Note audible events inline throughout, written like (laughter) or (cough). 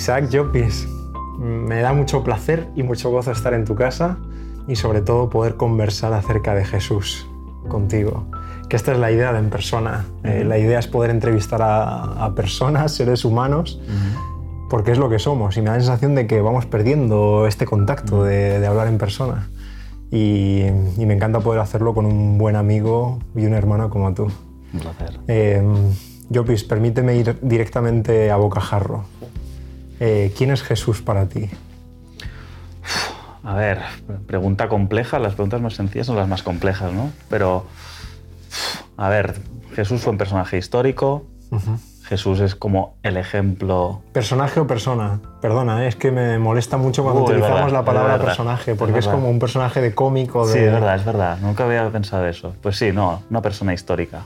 Isaac Llopis, me da mucho placer y mucho gozo estar en tu casa y sobre todo poder conversar acerca de Jesús contigo. Que esta es la idea de En Persona. Eh, la idea es poder entrevistar a, personas, seres humanos, porque es lo que somos. Y me da la sensación de que vamos perdiendo este contacto de, hablar en persona. Y, me encanta poder hacerlo con un buen amigo y un hermano como tú. Un placer. Eh, permíteme ir directamente a bocajarro. Eh, ¿Quién es Jesús para ti? A ver, pregunta compleja. Las preguntas más sencillas son las más complejas, ¿no? Pero, a ver, Jesús fue un personaje histórico. Jesús es como el ejemplo. ¿Personaje o persona? Perdona, ¿eh? es que me molesta mucho cuando utilizamos la palabra personaje, porque es, como un personaje de cómico. De... Sí, es verdad, es verdad. Nunca había pensado eso. Pues sí, no, una persona histórica.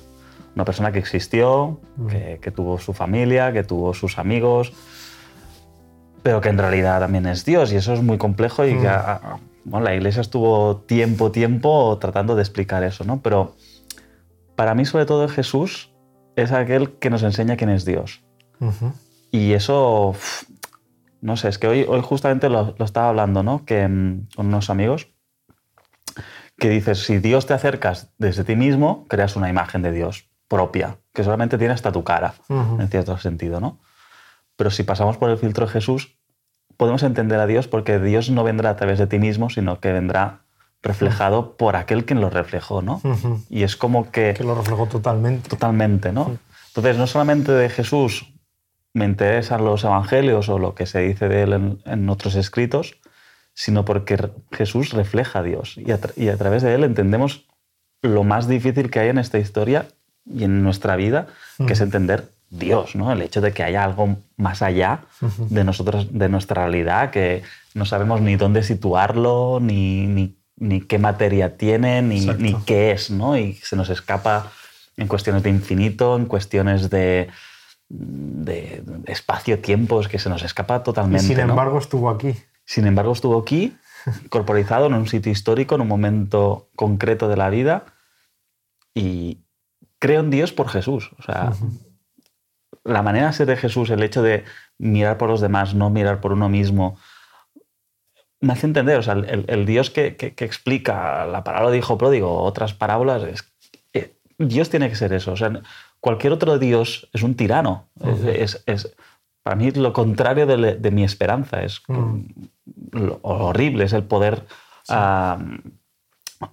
Una persona que existió, que, que tuvo su familia, que tuvo sus amigos, pero que en realidad también es Dios y eso es muy complejo y que mm. bueno, la iglesia estuvo tiempo, tiempo tratando de explicar eso, ¿no? Pero para mí sobre todo Jesús es aquel que nos enseña quién es Dios. Y eso, no sé, es que hoy, hoy justamente lo, estaba hablando, ¿no? Que, mm, con unos amigos, que dices, si Dios te acercas desde ti mismo, creas una imagen de Dios propia, que solamente tiene hasta tu cara, en cierto sentido, ¿no? Pero si pasamos por el filtro de Jesús, podemos entender a Dios porque Dios no vendrá a través de ti mismo, sino que vendrá reflejado por aquel que lo reflejó, ¿no? Y es como que... Que lo reflejó totalmente. Totalmente, ¿no? Entonces, no solamente de Jesús me interesan los evangelios o lo que se dice de él en, otros escritos, sino porque Jesús refleja a Dios y a, y a, través de él entendemos lo más difícil que hay en esta historia y en nuestra vida, que es entender Dios, ¿no? El hecho de que haya algo más allá de (laughs) nosotros, de nuestra realidad, que no sabemos ni dónde situarlo, ni, ni, qué materia tiene, ni, ni, qué es, ¿no? Y se nos escapa en cuestiones de infinito, en cuestiones de, de, espacio-tiempo, es que se nos escapa totalmente. Y sin embargo estuvo aquí. Sin embargo estuvo aquí, (laughs) corporizado en un sitio histórico, en un momento concreto de la vida, y creo en Dios por Jesús. O sea, la manera de ser de Jesús, el hecho de mirar por los demás, no mirar por uno mismo, me hace entender, o sea, el, Dios que, explica la parábola de hijo pródigo, otras parábolas, es, eh, Dios tiene que ser eso. O sea, cualquier otro Dios es un tirano. es, para mí lo contrario de, mi esperanza. Es mm. horrible, es el poder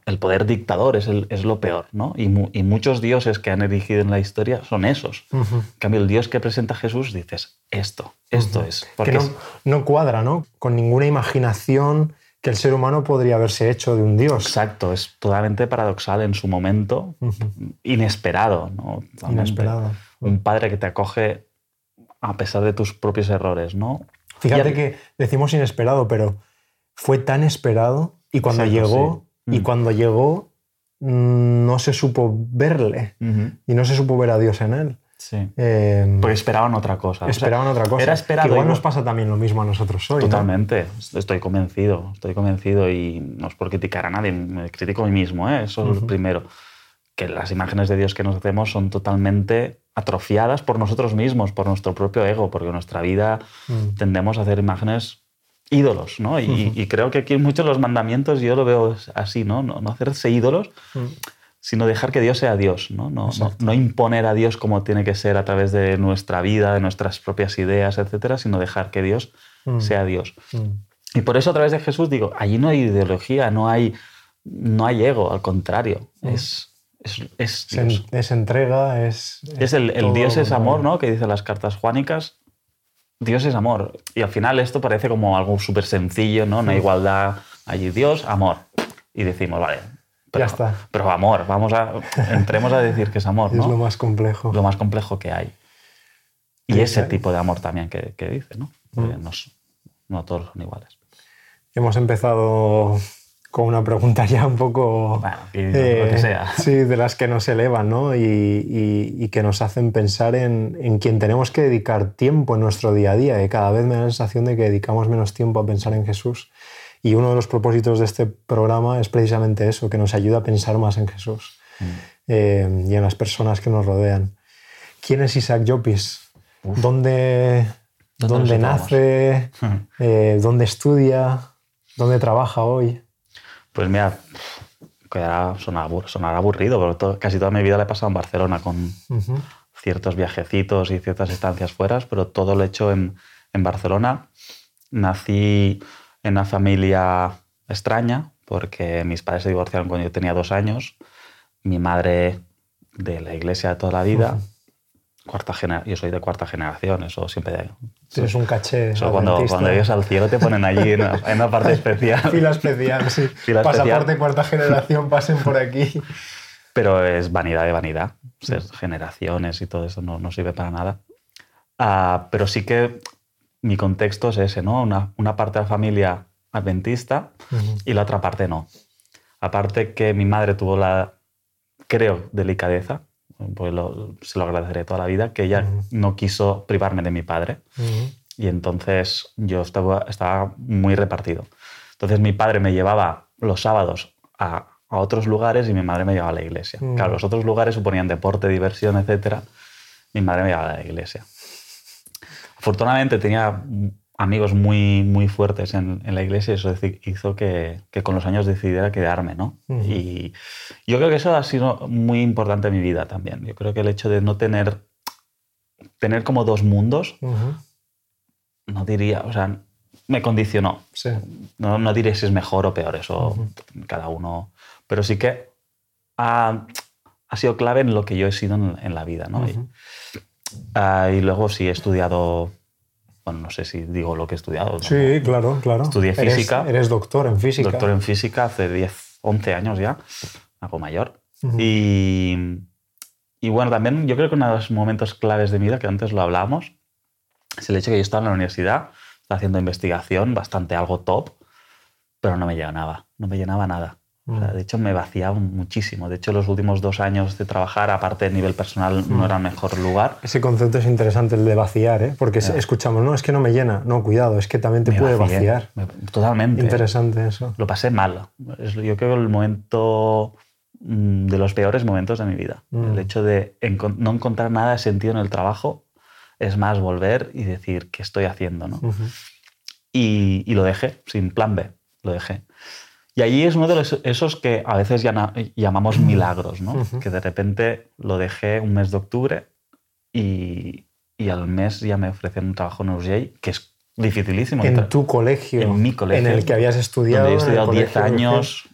el poder dictador es, es lo peor, ¿no? Y, muchos dioses que han erigido en la historia son esos. En cambio, el dios que presenta Jesús dices, esto, esto es. Porque que no, cuadra, ¿no? Con ninguna imaginación que el ser humano podría haberse hecho de un dios. Exacto, es totalmente paradoxal en su momento, inesperado, ¿no? Inesperado. Un padre que te acoge a pesar de tus propios errores, ¿no? Fíjate que decimos inesperado, pero fue tan esperado y cuando llegó y mm. cuando llegó mm, no se supo verle y no se supo ver a Dios en él. Sí. Eh, Porque esperaban otra cosa. Esperaban otra cosa. Era esperado. igual nos pasa también lo mismo a nosotros hoy. Totalmente. Estoy convencido. Estoy convencido y no es por criticar a nadie. Me critico a mí mismo. ¿eh? Eso es lo primero. Que las imágenes de Dios que nos hacemos son totalmente atrofiadas por nosotros mismos, por nuestro propio ego, porque en nuestra vida mm. tendemos a hacer imágenes ídolos, ¿no? Y, creo que aquí muchos los mandamientos yo lo veo así, ¿no? No, hacerse ídolos, sino dejar que Dios sea Dios, ¿no? No, ¿no? imponer a Dios como tiene que ser a través de nuestra vida, de nuestras propias ideas, etcétera, sino dejar que Dios sea Dios. Y por eso a través de Jesús digo, allí no hay ideología, no hay, no hay ego, al contrario, es... Es, es, entrega, es... Es, el, el Dios es amor, ¿no? Que dicen las cartas juánicas. Dios es amor. Y al final esto parece como algo súper sencillo, ¿no? No hay igualdad. Allí Dios, amor. Y decimos, vale. Pero, ya está. Pero amor, vamos a, entremos a decir que es amor, ¿no? Es lo más complejo. Lo más complejo que hay. Y ese tipo de amor también que, que dice, ¿no? Mm. No, no todos son iguales. Hemos empezado con una pregunta (laughs) ya un poco... Bueno, eh, lo que sea. (laughs) Sí, de las que nos elevan ¿no? y, que nos hacen pensar en, en quien tenemos que dedicar tiempo en nuestro día a día. Y cada vez me da la sensación de que dedicamos menos tiempo a pensar en Jesús. Y uno de los propósitos de este programa es precisamente eso, que nos ayuda a pensar más en Jesús mm. eh, y en las personas que nos rodean. ¿Quién es Isaac Llopis? ¿Dónde, ¿Dónde, nace? Eh, ¿Dónde estudia? ¿Dónde trabaja hoy? Pues mira, sonará, aburrido, pero casi toda mi vida la he pasado en Barcelona con ciertos viajecitos y ciertas estancias fuera, pero todo lo he hecho en, en Barcelona. Nací en una familia extraña porque mis padres se divorciaron cuando yo tenía dos años. Mi madre de la iglesia de toda la vida. Cuarta yo soy de cuarta generación, eso siempre... Tienes un caché cuando, cuando llegas al cielo te ponen allí en una, parte especial. (laughs) Fila especial, sí. (laughs) Pasaporte cuarta generación, pasen por aquí. Pero es vanidad de vanidad. Ser generaciones y todo eso no, no sirve para nada. Ah, pero sí que mi contexto es ese, ¿no? Una, una parte de la familia adventista y la otra parte no. Aparte que mi madre tuvo la, creo, delicadeza pues se lo agradeceré toda la vida, que ella no quiso privarme de mi padre. Y entonces yo estaba, estaba muy repartido. Entonces mi padre me llevaba los sábados a, a otros lugares y mi madre me llevaba a la iglesia. Claro, los otros lugares suponían deporte, diversión, etc. Mi madre me llevaba a la iglesia. Afortunadamente tenía amigos muy, muy fuertes en, en la iglesia y eso hizo que, que, con los años decidiera quedarme, ¿no? Y yo creo que eso ha sido muy importante en mi vida también. Yo creo que el hecho de no tener, tener como dos mundos, no diría, o sea, me condicionó. Sí. No, no diré si es mejor o peor, eso cada uno, pero sí que ha, ha, sido clave en lo que yo he sido en, la vida, ¿no? y, ah, y luego sí he estudiado bueno, no sé si digo lo que he estudiado. Sí, claro, claro. Estudié física. Eres, doctor en física. Doctor en física hace 10, 11 años ya, algo mayor. y, y, bueno, también yo creo que uno de los momentos claves de mi vida, que antes lo hablábamos, es el hecho de que yo estaba en la universidad, estaba haciendo investigación, bastante algo top, pero no me llenaba, no me llenaba nada. Mm. de hecho, me vaciaba muchísimo. De hecho, los últimos dos años de trabajar, aparte de nivel personal, no mm. era el mejor lugar. Ese concepto es interesante, el de vaciar, ¿eh? porque escuchamos, no, es que no me llena. No, cuidado, es que también te puede vaciar. Totalmente. Interesante eso. Lo pasé mal. Yo creo que el momento mm, de los peores momentos de mi vida. El hecho de no encontrar nada de sentido en el trabajo es más volver y decir qué estoy haciendo. ¿no? y, y lo dejé, sin plan B, lo dejé. Y allí es uno de esos que a veces llamamos milagros, ¿no? Que de repente lo dejé un mes de octubre y, y al mes ya me ofrecen un trabajo en Urgell, que es dificilísimo. En tu colegio. En mi colegio. En el que habías estudiado. Donde he estudiado 10 años,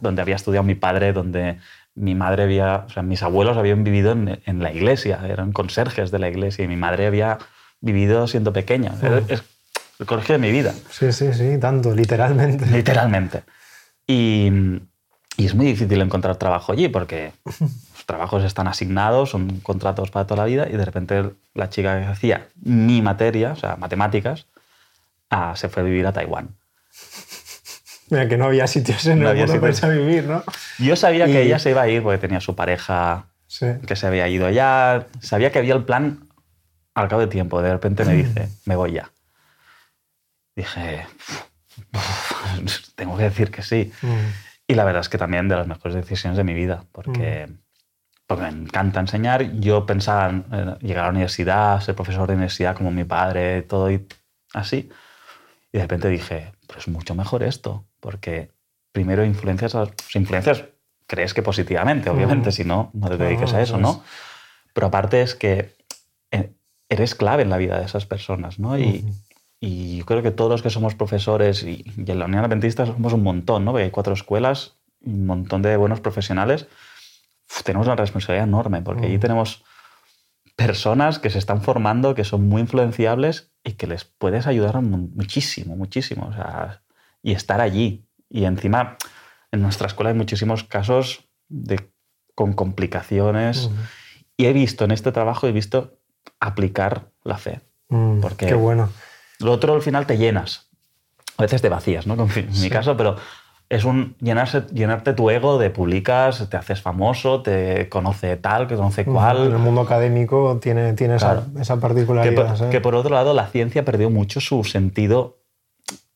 donde había estudiado mi padre, donde mi madre había, o sea, mis abuelos habían vivido en, en, la iglesia, eran conserjes de la iglesia y mi madre había vivido siendo pequeña. Es el colegio de mi vida. Sí, sí, sí, tanto, literalmente. Literalmente. Y, es muy difícil encontrar trabajo allí porque los trabajos están asignados, son contratos para toda la vida y de repente la chica que hacía mi materia, o sea, matemáticas, ah, se fue a vivir a Taiwán. Mira, que no había sitios en el mundo para vivir, ¿no? Yo sabía que ella se iba a ir porque tenía su pareja que se había ido allá. Sabía que había el plan al cabo de tiempo. De repente me dice, me voy ya. Dije, tengo que decir que sí. Mm. Y la verdad es que también de las mejores decisiones de mi vida, porque, mm. porque me encanta enseñar. Yo pensaba en llegar a la universidad, ser profesor de universidad como mi padre, todo y así. Y de repente dije, pues es mucho mejor esto, porque primero influencias, a, influencias crees que positivamente, obviamente, mm. si no, no te dediques a eso, ¿no? Pero aparte es que eh, eres clave en la vida de esas personas, ¿no? Y, y yo creo que todos los que somos profesores y, en la Unión Adventista somos un montón, ¿no? Porque hay cuatro escuelas, un montón de buenos profesionales. tenemos una responsabilidad enorme porque allí mm. tenemos personas que se están formando, que son muy influenciables y que les puedes ayudar muchísimo, muchísimo. O sea, y estar allí. Y encima, en nuestra escuela hay muchísimos casos de, con complicaciones. Mm. Y he visto en este trabajo, he visto aplicar la fe. Mm, porque qué bueno. Lo otro al final te llenas. A veces te vacías, ¿no? (laughs) En mi caso, pero es un llenarse, llenarte tu ego de publicas, te haces famoso, te conoce tal, que conoce cual. En el mundo académico tiene, tiene esa, esa, particularidad. Que por, otro lado, la ciencia perdió mucho su sentido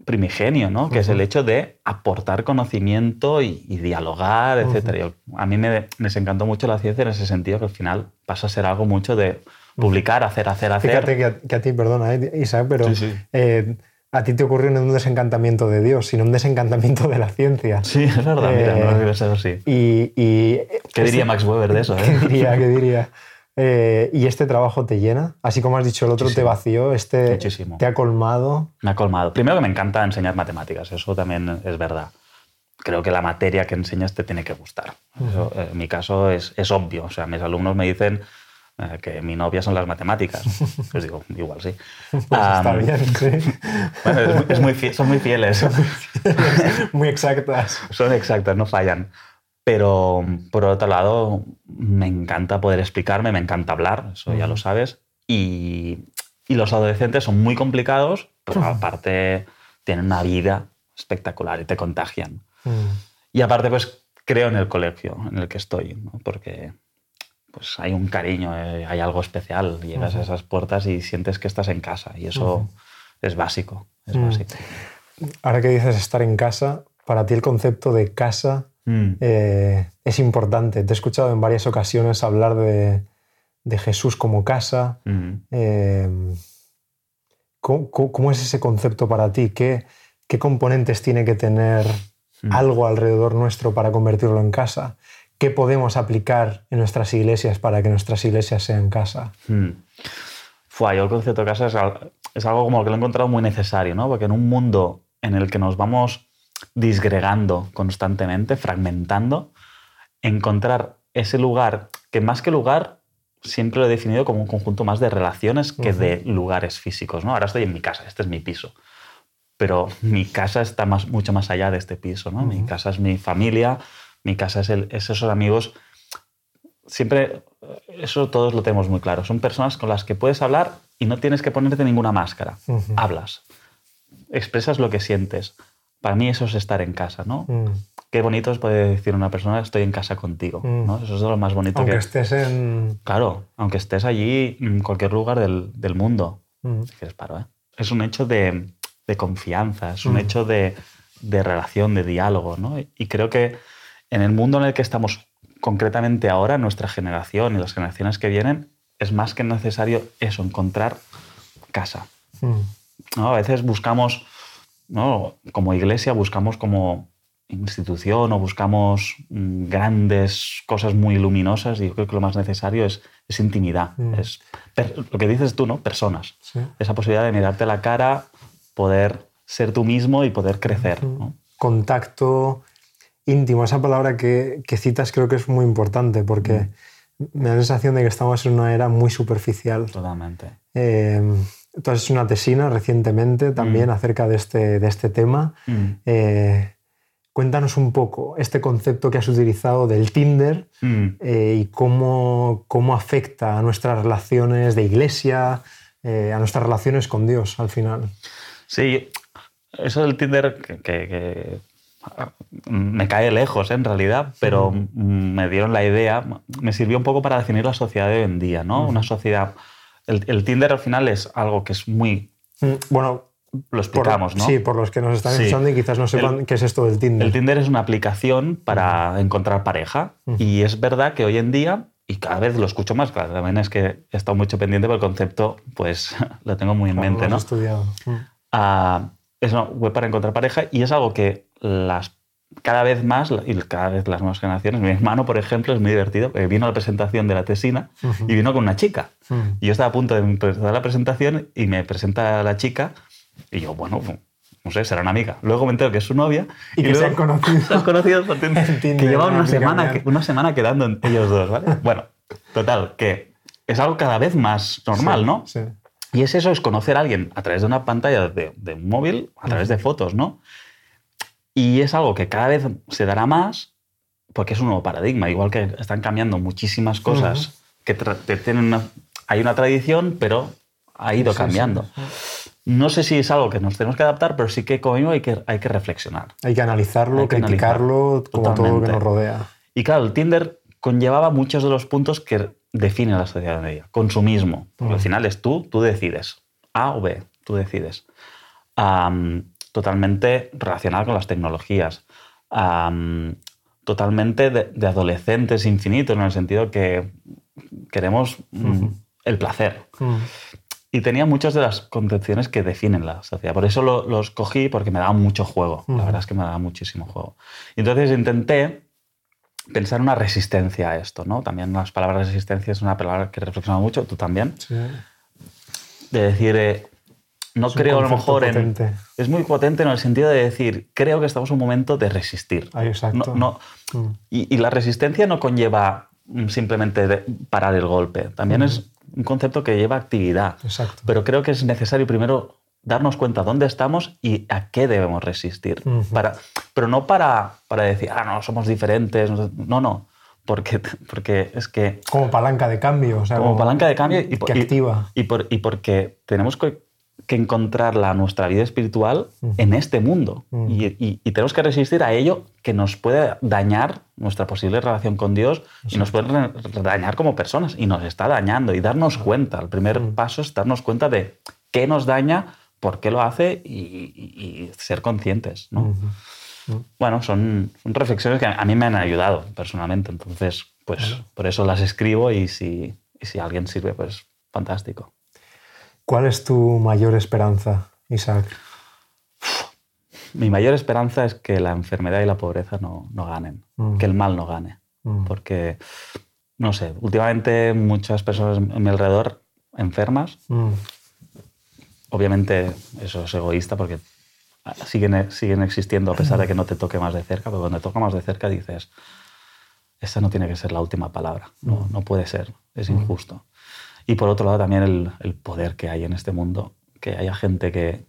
primigenio, ¿no? Que es el hecho de aportar conocimiento y, dialogar, etc. a mí me, me encantó mucho la ciencia en ese sentido, que al final pasa a ser algo mucho de publicar, hacer, hacer, hacer. Fíjate que a, que a ti, perdona, eh, Isaac, pero Sí, sí. eh, a ti te ocurrió no un desencantamiento de Dios, sino un desencantamiento de la ciencia. Sí, es verdad, mira, Eh, no lo pensado así. Y, y ¿Qué diría Max Weber de eso? (laughs) ¿Qué eh? diría? ¿Qué diría? (laughs) Eh, ¿Y este trabajo te llena? Así como has dicho, el otro te Muchísimo. vació, este Muchísimo. te ha colmado. Me ha colmado. Primero que me encanta enseñar matemáticas, eso también es verdad. Creo que la materia que enseñas te tiene que gustar. Eso, eh, en mi caso es, es obvio. O sea, mis alumnos me dicen eh, que mi novia son las matemáticas. (laughs) Pues digo, igual sí. Pues está Am, bien, sí. bueno, es muy- es muy fie- son muy fieles. Muy exactas. son exactas, no fallan. Pero por otro lado, me encanta poder explicarme, me encanta hablar, eso ya lo sabes. Y, y los adolescentes son muy complicados, pero aparte tienen una vida espectacular y te contagian. Mm. Y aparte, pues creo en el colegio en el que estoy, ¿no? porque pues hay un cariño, eh, hay algo especial. Llegas a esas puertas y sientes que estás en casa y eso es básico, es básico. Ahora que dices estar en casa, para ti el concepto de casa Mm. eh, es importante. Te he escuchado en varias ocasiones hablar de, de Jesús como casa. Mm. Eh, ¿cómo, cómo- es ese concepto para ti? ¿Qué, qué componentes tiene que tener Mm. algo alrededor nuestro para convertirlo en casa? ¿Qué podemos aplicar en nuestras iglesias para que nuestras iglesias sean casa? Mm. Fua, yo el concepto de casa es, es algo como que lo he encontrado muy necesario, ¿no? Porque en un mundo en el que nos vamos disgregando constantemente, fragmentando, encontrar ese lugar, que más que lugar, siempre lo he definido como un conjunto más de relaciones que de lugares físicos, ¿no? Ahora estoy en mi casa, este es mi piso. Pero mi casa está más, mucho más allá de este piso, ¿no? Mi casa es mi familia, mi casa es, el, es esos amigos siempre, eh, eso todos lo tenemos muy claro. Son personas con las que puedes hablar y no tienes que ponerte ninguna máscara. Ujú. Hablas, expresas lo que sientes. Para mí eso es estar en casa, ¿no? Mm. Qué bonito es poder decir a una persona, estoy en casa contigo, Mm. ¿no? Eso es lo más bonito Aunque que... estés en... Claro, aunque estés allí en cualquier lugar del, del mundo. Mm. Dices, paro, ¿eh? Es un hecho de, de confianza, es un Mm. hecho de, de relación, de diálogo, ¿no? Y creo que en el mundo en el que estamos concretamente ahora, nuestra generación y las generaciones que vienen, es más que necesario eso, encontrar casa. Mm. ¿no? A veces buscamos, ¿no? como iglesia, buscamos como institución o buscamos mm, grandes cosas muy luminosas y yo creo que lo más necesario es, es intimidad. Mm. Es lo que dices tú, ¿no? Personas. Sí. Esa posibilidad de mirarte a la cara, poder ser tú mismo y poder crecer. ¿no? contacto íntimo. Esa palabra que, que citas creo que es muy importante porque me da la sensación de que estamos en una era muy superficial. Totalmente. Eh, tú has hecho una tesina recientemente también acerca de este, de este tema. Mm. Eh, cuéntanos un poco este concepto que has utilizado del Tinder Mm. eh, y cómo, cómo afecta a nuestras relaciones de iglesia, eh, a nuestras relaciones con Dios al final. Sí, eso del Tinder que, que- que, me cae lejos ¿eh? en realidad, pero me dieron la idea, me sirvió un poco para definir la sociedad de hoy en día, ¿no? Una sociedad... El, el Tinder al final es algo que es muy... Mm, Bueno, Lo por- explicamos, ¿no? Sí, por los que nos están Sí. escuchando y quizás no sepan El- qué es esto del Tinder. El Tinder es una aplicación para encontrar pareja y es verdad que hoy en día, y cada vez lo escucho más, claro, también es que he estado mucho pendiente porque el concepto pues (laughs) lo tengo muy en mente, lo ¿no? has estudiado. Mm. Ah, es una web para encontrar pareja y es algo que las cada vez más y cada vez las nuevas generaciones, mi hermano, por ejemplo, es muy divertido, porque vino a la presentación de la tesina y vino con una chica. Mm. Y yo estaba a punto de empezar la presentación y me presenta la chica y yo, bueno, no sé, será una amiga. Luego me entero que es su novia. Y que luego se han conocido. (laughs) se han conocido por (laughs) Tinder, que llevaban una semana, que- una semana quedando ellos dos, ¿vale? Bueno, total, que es algo cada vez más normal, Sí, ¿no? Sí. Y es eso, es conocer a alguien a través de una pantalla de, de un móvil, a través de fotos, ¿no? Y es algo que cada vez se dará más porque es un nuevo paradigma, igual que están cambiando muchísimas cosas que que tienen una, hay una tradición, pero ha ido Sí, sí, cambiando. No sé si es algo que nos tenemos que adaptar, pero sí que como mínimo hay que, hay que reflexionar. Hay que analizarlo, Hay que criticarlo, como todo lo que nos rodea. Y claro, el Tinder conllevaba muchos de los puntos que definen la sociedad media. Consumismo. Porque al final es tú, tú decides. A o B, tú decides. Totalmente relacionada con las tecnologías. Totalmente de, de adolescentes infinitos, en el sentido que queremos mm, el placer. Mm. Y tenía muchas de las concepciones que definen la sociedad. Por eso lo- los cogí, porque me daba mucho juego. La verdad es que me daba muchísimo juego. Y entonces intenté pensar una resistencia a esto, ¿no? También las palabras resistencia es una palabra que he reflexionado mucho, tú también. Sí. De decir, eh, no Es creo a lo mejor en... Es muy potente en el sentido de decir, creo que estamos en un momento de resistir. Ahí, exacto. No, no- Mm. y, y la resistencia no conlleva mm, simplemente de parar el golpe. También es un concepto que lleva actividad. Exacto. Pero creo que es necesario primero darnos cuenta dónde estamos y a qué debemos resistir. Para, pero no para, para decir, ah, no, somos diferentes. No, no. Porque, porque es que Como palanca de cambio. O sea, como palanca de cambio y, que y- activa. y por- y porque tenemos que, que encontrar la, nuestra vida espiritual en este mundo y, y- y tenemos que resistir a ello que nos puede dañar nuestra posible relación con Dios y nos puede dañar como personas y nos está dañando y darnos cuenta. El primer paso es darnos cuenta de qué nos daña, por qué lo hace y, y- y ser conscientes. ¿no? Bueno, son, son reflexiones que a mí me han ayudado personalmente, entonces, pues por eso las escribo y si, y si alguien sirve, pues fantástico. ¿Cuál es tu mayor esperanza, Isaac? Mi mayor esperanza es que la enfermedad y la pobreza no, no ganen, Mm. que el mal no gane, Mm. porque, no sé, últimamente muchas personas a mi alrededor enfermas, Mm. Obviamente eso es egoísta porque siguen, siguen existiendo a pesar de que no te toque más de cerca, pero cuando te toca más de cerca dices, esta no tiene que ser la última palabra, no, no puede ser, es injusto. Y por otro lado también el, el poder que hay en este mundo, que haya gente que,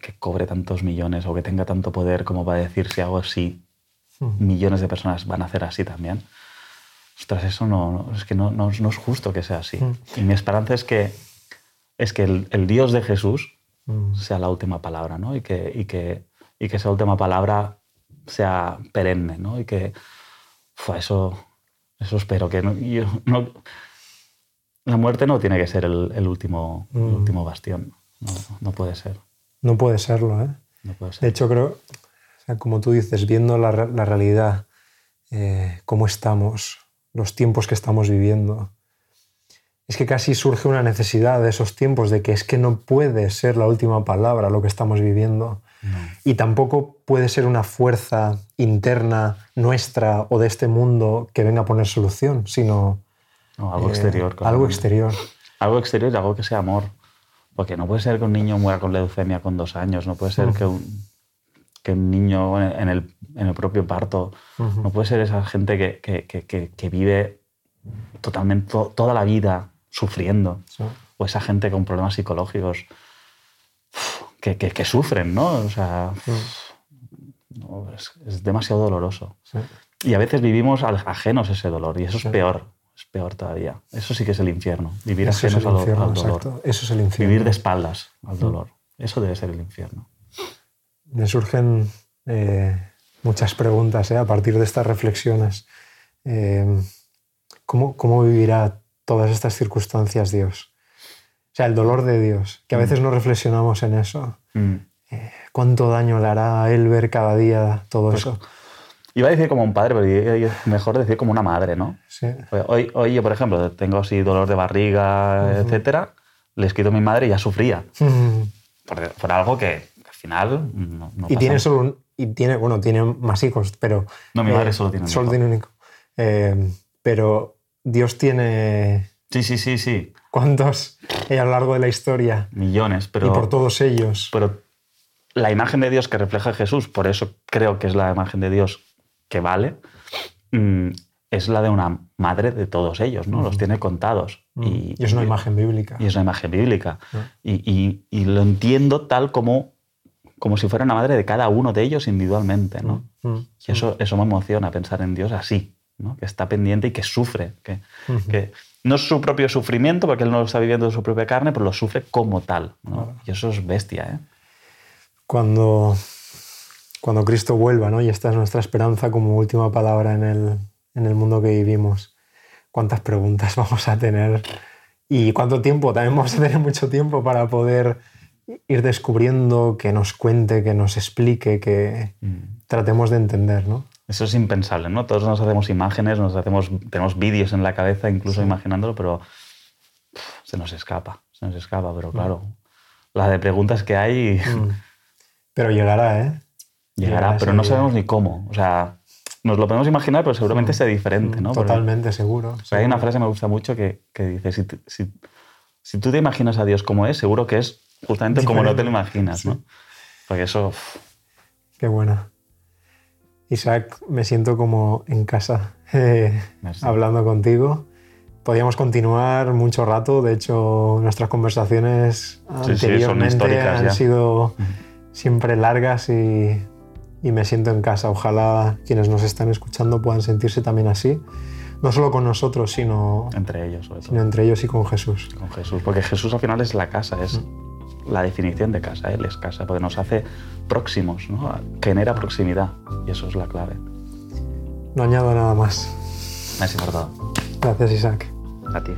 que cobre tantos millones o que tenga tanto poder como para decir si hago así, millones de personas van a hacer así también. Ostras, eso no, es que no, no- no es justo que sea así. Y mi esperanza es que, es que el, el Dios de Jesús Mm. sea la última palabra, ¿no? Y que, y que, y que esa última palabra sea perenne, ¿no? Y que fue eso, eso espero que no, yo no- la muerte no tiene que ser el, el último, el Mm. último bastión. No, no puede ser. No puede serlo, ¿eh? No puede De ser. hecho, creo, o sea, como tú dices, viendo la, la realidad, eh, cómo estamos, los tiempos que estamos viviendo, es que casi surge una necesidad de esos tiempos de que es que no puede ser la última palabra lo que estamos viviendo. Y tampoco puede ser una fuerza interna nuestra o de este mundo que venga a poner solución, sino No, algo eh, exterior. algo claramente. exterior. Algo exterior y algo que sea amor. Porque no puede ser que un niño muera con leucemia con dos años, no puede ser que, un, que un niño en el, en el propio parto, no puede ser esa gente que, que- que- que- que vive totalmente to- toda la vida sufriendo, Sí. o esa gente con problemas psicológicos que, que- que sufren, ¿no? O sea, no, es, es demasiado doloroso. Sí. Y a veces vivimos ajenos a ese dolor, y eso es peor, es peor todavía. Eso sí que es el infierno, vivir Eso ajenos al, infierno, al dolor. exacto. Eso es el infierno. Vivir de espaldas al dolor. Eso debe ser el infierno. Me surgen eh, muchas preguntas eh, a partir de estas reflexiones. Eh, ¿cómo, ¿Cómo vivirá todas estas circunstancias Dios? O sea, el dolor de Dios, que a veces no reflexionamos en eso. Mm. ¿Cuánto daño le hará a él ver cada día todo Pues eso? Iba a decir como un padre, pero es mejor decir como una madre, ¿no? Sí. Hoy, hoy yo, por ejemplo, tengo así dolor de barriga, etcétera, le escrito a mi madre y ya sufría. Mm. Por, por algo que al final no, no Y pasa tiene solo un- y tiene, bueno, tiene más hijos, pero... No, mi madre solo tiene un Solo hijo. tiene un hijo. Eh, pero Dios tiene... Sí, sí, sí, sí. ¿Cuántos a lo largo de la historia? Millones, pero... y por todos ellos. Pero la imagen de Dios que refleja Jesús, por eso creo que es la imagen de Dios que vale, mm, es la de una madre de todos ellos, ¿no? Los tiene contados. Y, es una imagen bíblica. Y es una imagen bíblica. Y, y- y lo entiendo tal como, como si fuera una madre de cada uno de ellos individualmente, ¿no? Mm. Y eso, eso me emociona, pensar en Dios así, ¿no? que está pendiente y que sufre. Que, que no es su propio sufrimiento, porque él no lo está viviendo de su propia carne, pero lo sufre como tal. ¿no? Y eso es bestia. ¿eh? Cuando, cuando Cristo vuelva, ¿no? y esta es nuestra esperanza como última palabra en el, en el mundo que vivimos, ¿cuántas preguntas (laughs) vamos a tener? ¿Y cuánto tiempo? También vamos a tener mucho tiempo para poder ir descubriendo, que nos cuente, que nos explique, que tratemos de entender, ¿no? Eso es impensable, ¿no? Todos nos hacemos imágenes, nos hacemos, tenemos vídeos en la cabeza, incluso imaginándolo, pero, se nos escapa, se nos escapa, pero claro, la de preguntas que hay Mm. (laughs) Pero llegará, ¿eh? llegará, Llegará pero no día. sabemos ni cómo. O sea, nos lo podemos imaginar, pero seguramente sea diferente, ¿no? Porque- Totalmente, seguro. pero hay una seguro. frase que me gusta mucho que, que dice, si, si, si tú te imaginas a Dios como es, seguro que es justamente como no te lo Diferente. imaginas, ¿no? Sí. Porque eso... uf, Qué buena. Isaac, me siento como en casa (laughs) eh, Merci. hablando contigo. Podríamos continuar mucho rato, de hecho nuestras conversaciones Sí, sí, anteriormente históricas han ya. sido siempre largas y, y me siento en casa. Ojalá quienes nos están escuchando puedan sentirse también así, no solo con nosotros, sino, entre ellos, sobre todo. sino entre ellos y con Jesús. con Jesús, porque Jesús al final es la casa, es la definición de casa, Él es casa, porque nos hace próximos, ¿no? genera proximidad y eso es la clave. No añado nada más. Me has importado. Gracias, Isaac. A ti.